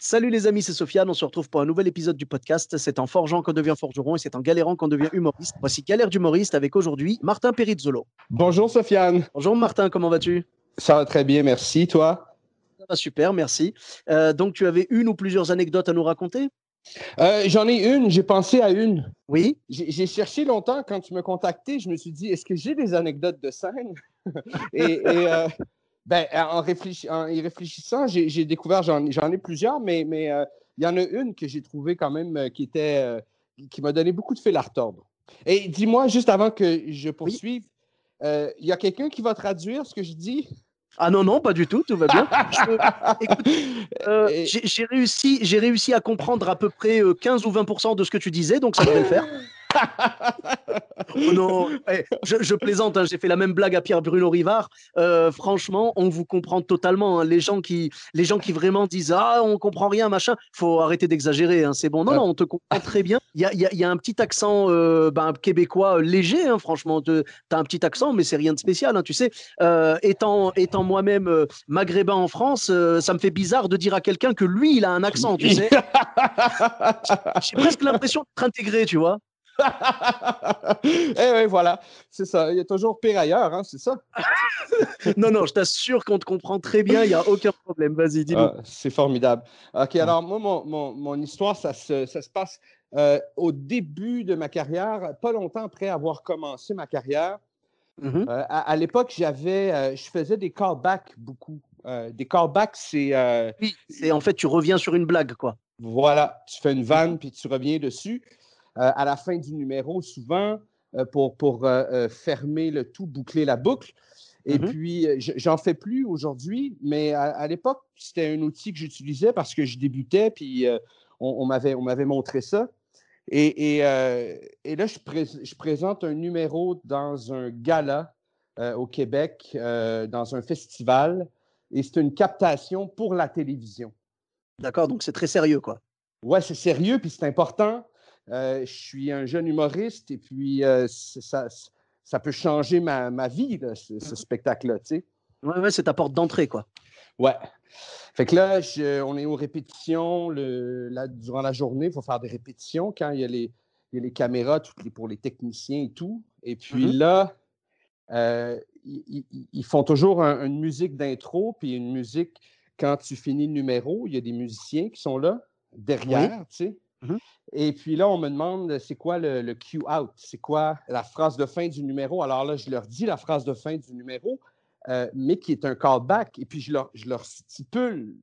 Salut les amis, c'est Sofiane. On se retrouve pour un nouvel épisode du podcast. C'est en forgeant qu'on devient forgeron et c'est en galérant qu'on devient humoriste. Voici Galère d'humoriste avec aujourd'hui Martin Perizzolo. Bonjour Sofiane. Bonjour Martin, comment vas-tu? Ça va très bien, merci. Toi? Ah, super, merci. Euh, donc, tu avais une ou plusieurs anecdotes à nous raconter? Euh, J'en ai une, j'ai pensé à une. Oui. J'ai j'ai cherché longtemps quand tu me contactais, je me suis dit, est-ce que j'ai des anecdotes de scène? et et, euh, ben, en, réfléchi- en y réfléchissant, j'ai découvert, j'en ai plusieurs, mais mais, euh, il y en a une que j'ai trouvée quand même euh, qui était euh, qui m'a donné beaucoup de fil à retordre. Et dis-moi, juste avant que je poursuive, euh, il y a quelqu'un qui va traduire ce que je dis? Ah non, non, pas du tout, tout va bien. Euh, j'ai réussi, réussi à comprendre à peu près euh, 15 ou 20% de ce que tu disais, donc ça devrait le faire. Oh non, eh, je, je plaisante, hein, j'ai fait la même blague à Pierre-Bruno Rivard. Euh, franchement, on vous comprend totalement. hein. Les, gens qui, les gens qui vraiment disent Ah, on comprend rien, machin, faut arrêter d'exagérer, hein, c'est bon. Non, Ah. non, on te comprend très bien. Il y a, y a- y a un petit accent euh, ben, québécois euh, léger, franchement. Tu as un petit accent, mais c'est rien de spécial, tu sais. Euh, étant étant moi-même maghrébin en France, ça me fait bizarre de dire à quelqu'un que lui, il a un accent, tu sais. J'ai presque l'impression d'être intégré, tu vois. Eh oui, voilà, c'est ça. Il y a toujours pire ailleurs, hein, c'est ça? Non, non, je t'assure qu'on te comprend très bien, il n'y a aucun problème. Vas-y, dis-nous. Ah, c'est formidable. OK, alors moi, mon, mon- mon histoire, ça se, ça se passe euh, au début de ma carrière, pas longtemps après avoir commencé ma carrière. Mhm. Euh, à à l'époque, j'avais, euh, je faisais des callbacks beaucoup. Euh, des callbacks, c'est, euh, Oui, c'est en fait, tu reviens sur une blague, quoi. voilà, tu fais une vanne puis tu reviens dessus. Euh, à la fin du numéro, souvent, euh, pour, pour euh, fermer le tout, boucler la boucle. Et Mhm. puis, euh, je- j'en fais plus aujourd'hui, mais à, à l'époque, c'était un outil que j'utilisais parce que je débutais, puis euh, on, on m'avait on m'avait montré ça. Et, et, euh, et là, je, pré- je présente un numéro dans un gala euh, au Québec, dans un festival, et c'est une captation pour la télévision. D'accord, donc c'est très sérieux, quoi. Ouais, c'est sérieux, puis c'est important. Euh, je suis un jeune humoriste, et puis euh, ça, ça peut changer ma, ma vie, là, ce, ce spectacle-là, tu sais. Ouais, ouais, c'est ta porte d'entrée, quoi. Ouais. Fait que là, je- on est aux répétitions le, la- durant la journée. Il faut faire des répétitions quand il y a les, il y a les caméras toutes les, pour les techniciens et tout. Et puis Mhm. là, euh, ils, font toujours un- une musique d'intro, puis une musique quand tu finis le numéro. Il y a des musiciens qui sont là, derrière, tu sais. Mhm. Et puis là, on me demande c'est quoi le, le cue out, c'est quoi la phrase de fin du numéro? Alors là, je leur dis la phrase de fin du numéro, euh, mais qui est un callback. Et puis je leur, je leur stipule,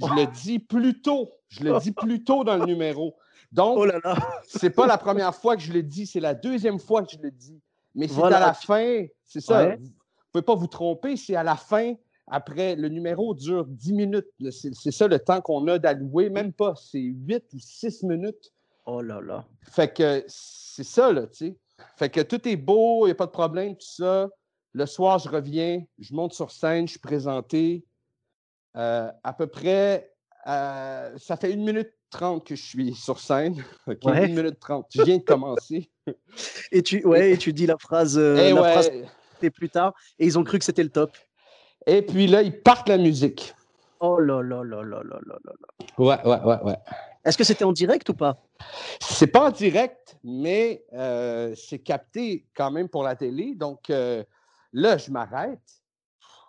je le dis plus tôt, je le dis plus tôt dans le numéro. Donc, Oh là là. c'est pas la première fois que je le dis, c'est la deuxième fois que je le dis. Mais c'est Voilà. à la fin, c'est ça. Ouais. Vous ne pouvez pas vous tromper, c'est à la fin, après, le numéro dure 10 minutes. C'est ça le temps qu'on a d'allouer, même pas, c'est 8 ou 6 minutes. Oh là là. Fait que c'est ça, là, tu sais. Fait que tout est beau, il n'y a pas de problème, tout ça. Le soir, je reviens, je monte sur scène, je suis présenté. Euh, à peu près, euh, ça fait 1 minute 30 que je suis sur scène. OK, Ouais. 1 minute 30. Je viens de commencer. Et tu, ouais, et tu dis la phrase, euh, la Eh ouais. phrase plus tard, et ils ont cru que c'était le top. Et puis là, ils partent la musique. Oh là là là là là là là. là. Ouais, ouais, ouais, ouais. Est-ce que c'était en direct ou pas? C'est pas en direct, mais euh, c'est capté quand même pour la télé. Donc euh, là, je m'arrête.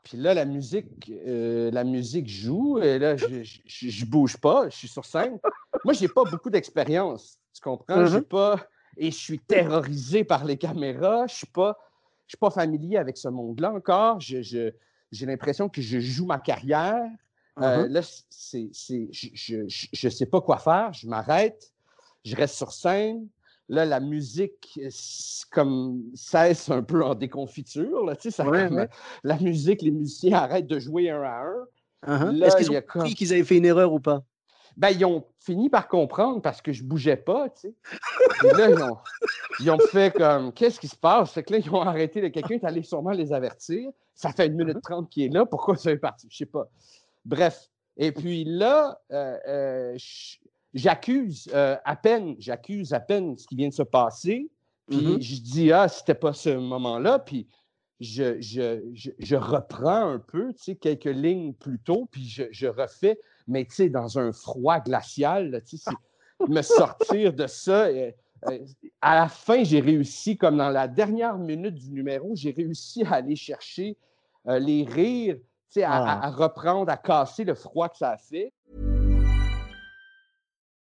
Puis là, la musique, euh, la musique joue. Et là, je, je, je- je bouge pas. Je suis sur scène. Moi, j'ai pas beaucoup d'expérience. Tu comprends? J'ai Mhm. pas. Et je suis terrorisé par les caméras. Je suis pas. Je suis pas familier avec ce monde-là encore. Je- je- j'ai l'impression que je joue ma carrière. Euh, Mhm. là, c'est, c'est, je ne sais pas quoi faire. Je m'arrête. Je reste sur scène. Là, la musique euh, comme cesse un peu en déconfiture. Là, tu sais, ça, Ouais, comme, ouais. La musique, les musiciens arrêtent de jouer un à un. Uh-huh. Est-ce qu'ils ont compris qu'ils avaient fait une erreur ou pas? Ben, ils ont fini par comprendre parce que je bougeais pas, tu sais. là, ils ont, fait comme, qu'est-ce qui se passe? Fait que là, ils ont arrêté. Quelqu'un est allé sûrement les avertir. Ça fait une minute trente qu'il est là. Pourquoi ça est parti? Je sais pas. Bref. Et puis là, euh, euh, j'accuse euh, à peine, j'accuse à peine ce qui vient de se passer. Puis mm-hmm. je dis, ah, c'était pas ce moment-là. Puis je, je, reprends un peu, tu sais, quelques lignes plus tôt, puis je, refais, mais tu sais, dans un froid glacial, tu sais, me sortir de ça. à la fin, j'ai réussi, comme dans la dernière minute du numéro, j'ai réussi à aller chercher les rires, tu sais, à, à reprendre, à casser le froid que ça a fait.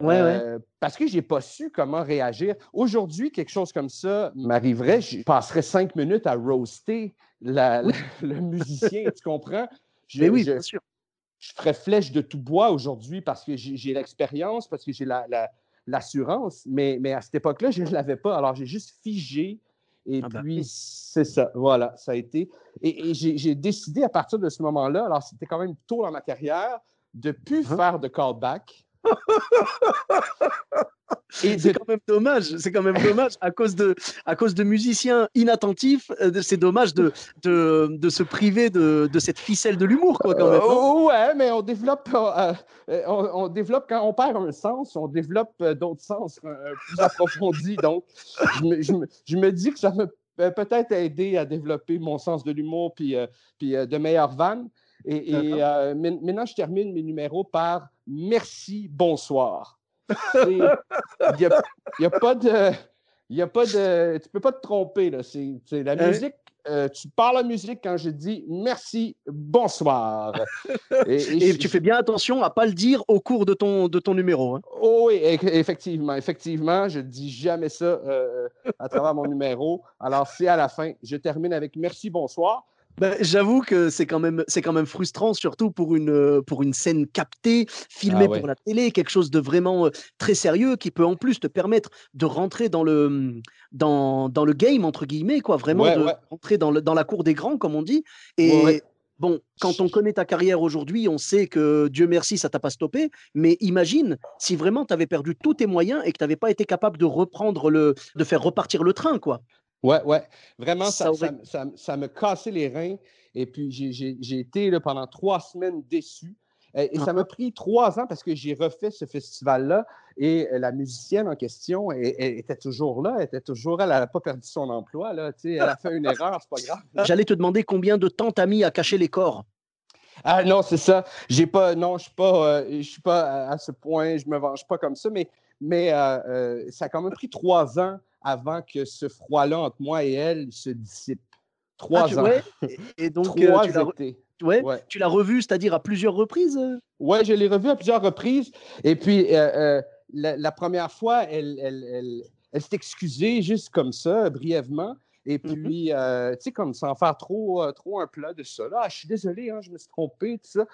Ouais, ouais. Euh, parce que je n'ai pas su comment réagir. Aujourd'hui, quelque chose comme ça m'arriverait, je passerais cinq minutes à roaster le musicien, tu comprends? Je, oui, bien sûr. Je ferais flèche de tout bois aujourd'hui parce que j'ai l'expérience, parce que j'ai l'assurance, mais, mais à cette époque-là, je ne l'avais pas. Alors, j'ai juste figé. Et ah ben puis, c'est ça. Voilà, ça a été. Et, j'ai décidé à partir de ce moment-là, alors c'était quand même tôt dans ma carrière, de ne plus uh-huh. faire de callback Et c'est quand même dommage, c'est quand même dommage à cause de, à cause de musiciens inattentifs. Euh, c'est dommage de, de, de, se priver de, de cette ficelle de l'humour, quoi, quand même. Euh, ouais, mais on développe, euh, on, développe quand on perd un sens, on développe d'autres sens plus approfondis. Donc, je me, je, me, je me, dis que ça me peut-être aider à développer mon sens de l'humour puis, puis de meilleures vannes. Et, maintenant, je termine mes numéros par merci, bonsoir. Il n'y a, pas de. Y a pas de. Tu peux pas te tromper. Là. C'est, la hein? musique. Euh, tu parles la musique quand je dis merci, bonsoir. et, tu fais bien attention à pas le dire au cours de ton, de ton numéro. Hein. Oh oui, effectivement. Effectivement, je ne dis jamais ça euh, à travers mon numéro. Alors, c'est à la fin. Je termine avec merci, bonsoir. Ben, j'avoue que c'est quand même c'est quand même frustrant, surtout pour une euh, pour une scène captée, filmée ah pour la télé, quelque chose de vraiment euh, très sérieux qui peut en plus te permettre de rentrer dans le dans, dans le game entre guillemets quoi, vraiment de rentrer dans le, dans la cour des grands comme on dit. Et Bon, quand on connaît ta carrière aujourd'hui, on sait que Dieu merci, ça t'a pas stoppé. Mais imagine si vraiment tu avais perdu tous tes moyens et que tu n'avais pas été capable de reprendre le, de faire repartir le train, quoi. Ouais, ouais. Vraiment, ça, ça, me cassait les reins. Et puis, j'ai été là, pendant trois semaines déçu. Et, ça m'a uh-huh. pris trois ans parce que j'ai refait ce festival-là et la musicienne en question était toujours là, elle était toujours elle n'a pas perdu son emploi. Là, elle a fait une erreur, c'est pas grave. J'allais te demander combien de temps t'as mis à cacher les corps? Ah non, c'est ça. J'ai pas, non, je suis pas, euh, je suis pas à, ce point, je me venge pas comme ça, mais, mais euh, euh, ça a quand même pris trois ans avant que ce froid-là entre moi et elle se dissipe. Trois ah, ans. et, donc, Trois tu Ouais, Tu l'as revu, c'est-à-dire à plusieurs reprises? Oui, je l'ai revu à plusieurs reprises. Et puis, la, première fois, elle, elle, elle s'est excusée juste comme ça, brièvement. Et mmh puis, euh, tu sais, comme sans faire trop, euh, trop un plat de ça. Là, ah, je suis désolé, hein, je me suis trompé, tout ça.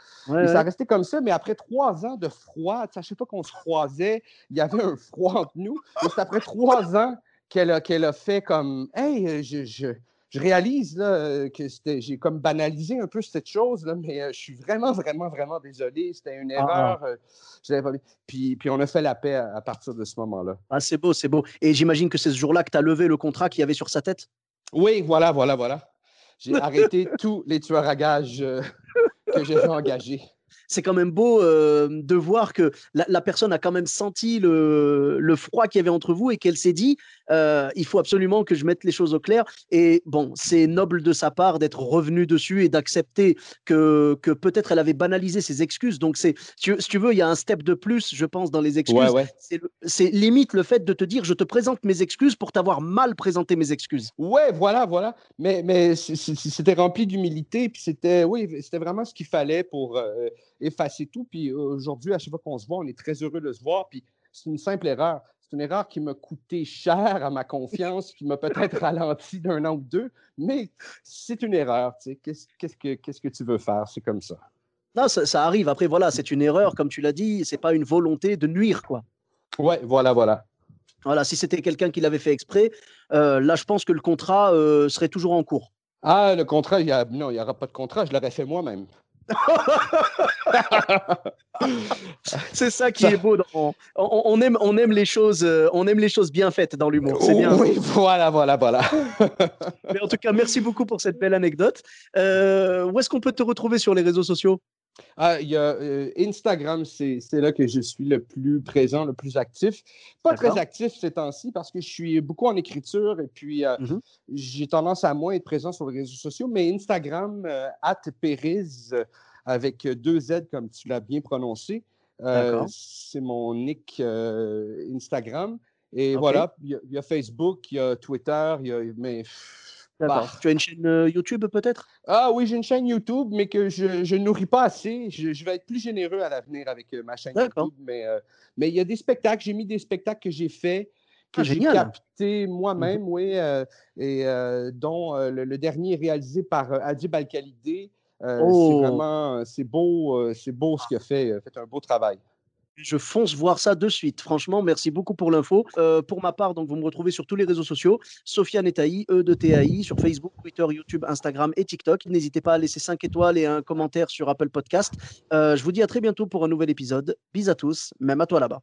et ça restait comme ça, mais après trois ans de froid, tu sais, sais pas qu'on se croisait, il y avait un froid entre nous. Et c'est après trois ans qu'elle a, qu'elle a fait comme Hey, euh, je, je, je réalise là, que j'ai comme banalisé un peu cette chose, là, mais je suis vraiment, vraiment, vraiment désolé. C'était une ah, ah. erreur. puis, puis on a fait la paix à, à partir de ce moment-là. Ah, c'est beau, c'est beau. Et j'imagine que c'est ce jour-là que tu as levé le contrat qu'il y avait sur sa tête? Oui, voilà, voilà, voilà. J'ai arrêté tous les tueurs à gages euh, que j'avais engagés. C'est quand même beau de voir que la, personne a quand même senti le, le froid qu'il y avait entre vous et qu'elle s'est dit il faut absolument que je mette les choses au clair. Et bon, c'est noble de sa part d'être revenu dessus et d'accepter que, que peut-être elle avait banalisé ses excuses. Donc, c'est, si, tu veux, il y a un step de plus, je pense, dans les excuses. C'est, limite le fait de te dire je te présente mes excuses pour t'avoir mal présenté mes excuses. Ouais, voilà, voilà. Mais, mais c'était rempli d'humilité. Puis c'était, oui, c'était vraiment ce qu'il fallait pour euh, effacer tout. Puis aujourd'hui, à chaque fois qu'on se voit, on est très heureux de se voir. Puis c'est une simple erreur. C'est une erreur qui m'a coûté cher à ma confiance, qui m'a peut-être ralenti d'un an ou deux, mais c'est une erreur. Qu'est-ce, que, qu'est-ce que tu veux faire? C'est comme ça. Non, ça, arrive. Après, voilà, c'est une erreur, comme tu l'as dit. C'est pas une volonté de nuire, quoi. Ouais, voilà, voilà. Voilà, si c'était quelqu'un qui l'avait fait exprès, euh, là, je pense que le contrat euh, serait toujours en cours. Ah, le contrat, y a... non, il n'y aura pas de contrat, je l'aurais fait moi-même. c'est ça qui est beau. On, aime, on aime les choses, euh, on aime les choses bien faites dans l'humour. C'est bien. Oui, voilà, voilà, voilà. Mais en tout cas, merci beaucoup pour cette belle anecdote. où est-ce qu'on peut te retrouver sur les réseaux sociaux? Ah, il y a euh, Instagram, c'est là que je suis le plus présent, le plus actif. Pas très actif ces temps-ci parce que je suis beaucoup en écriture et puis euh, mmh j'ai tendance à moins être présent sur les réseaux sociaux, mais Instagram, euh, at avec deux Z comme tu l'as bien prononcé. c'est mon nick Instagram. Et voilà, il y, a Facebook, il y a Twitter, il y a, mais bah. Tu as une chaîne euh, YouTube peut-être? Ah oui, j'ai une chaîne YouTube, mais que je ne nourris pas assez. Je, vais être plus généreux à l'avenir avec euh, ma chaîne YouTube. Mais euh, mais il y a des spectacles, j'ai mis des spectacles que j'ai faits, que ah, j'ai captés moi-même, mmh oui, et dont le, dernier réalisé par Adib Al-Khalidé. C'est oh! vraiment, c'est beau, c'est beau ce qu'il a fait. Il a fait un beau travail je fonce voir ça de suite. Franchement, merci beaucoup pour l'info. Euh, pour ma part, donc vous me retrouvez sur tous les réseaux sociaux, Sofiane Etaï, E de TAI, sur Facebook, Twitter, YouTube, Instagram et TikTok. N'hésitez pas à laisser 5 étoiles et un commentaire sur Apple Podcast. Euh, je vous dis à très bientôt pour un nouvel épisode. Bis à tous, même à toi là-bas.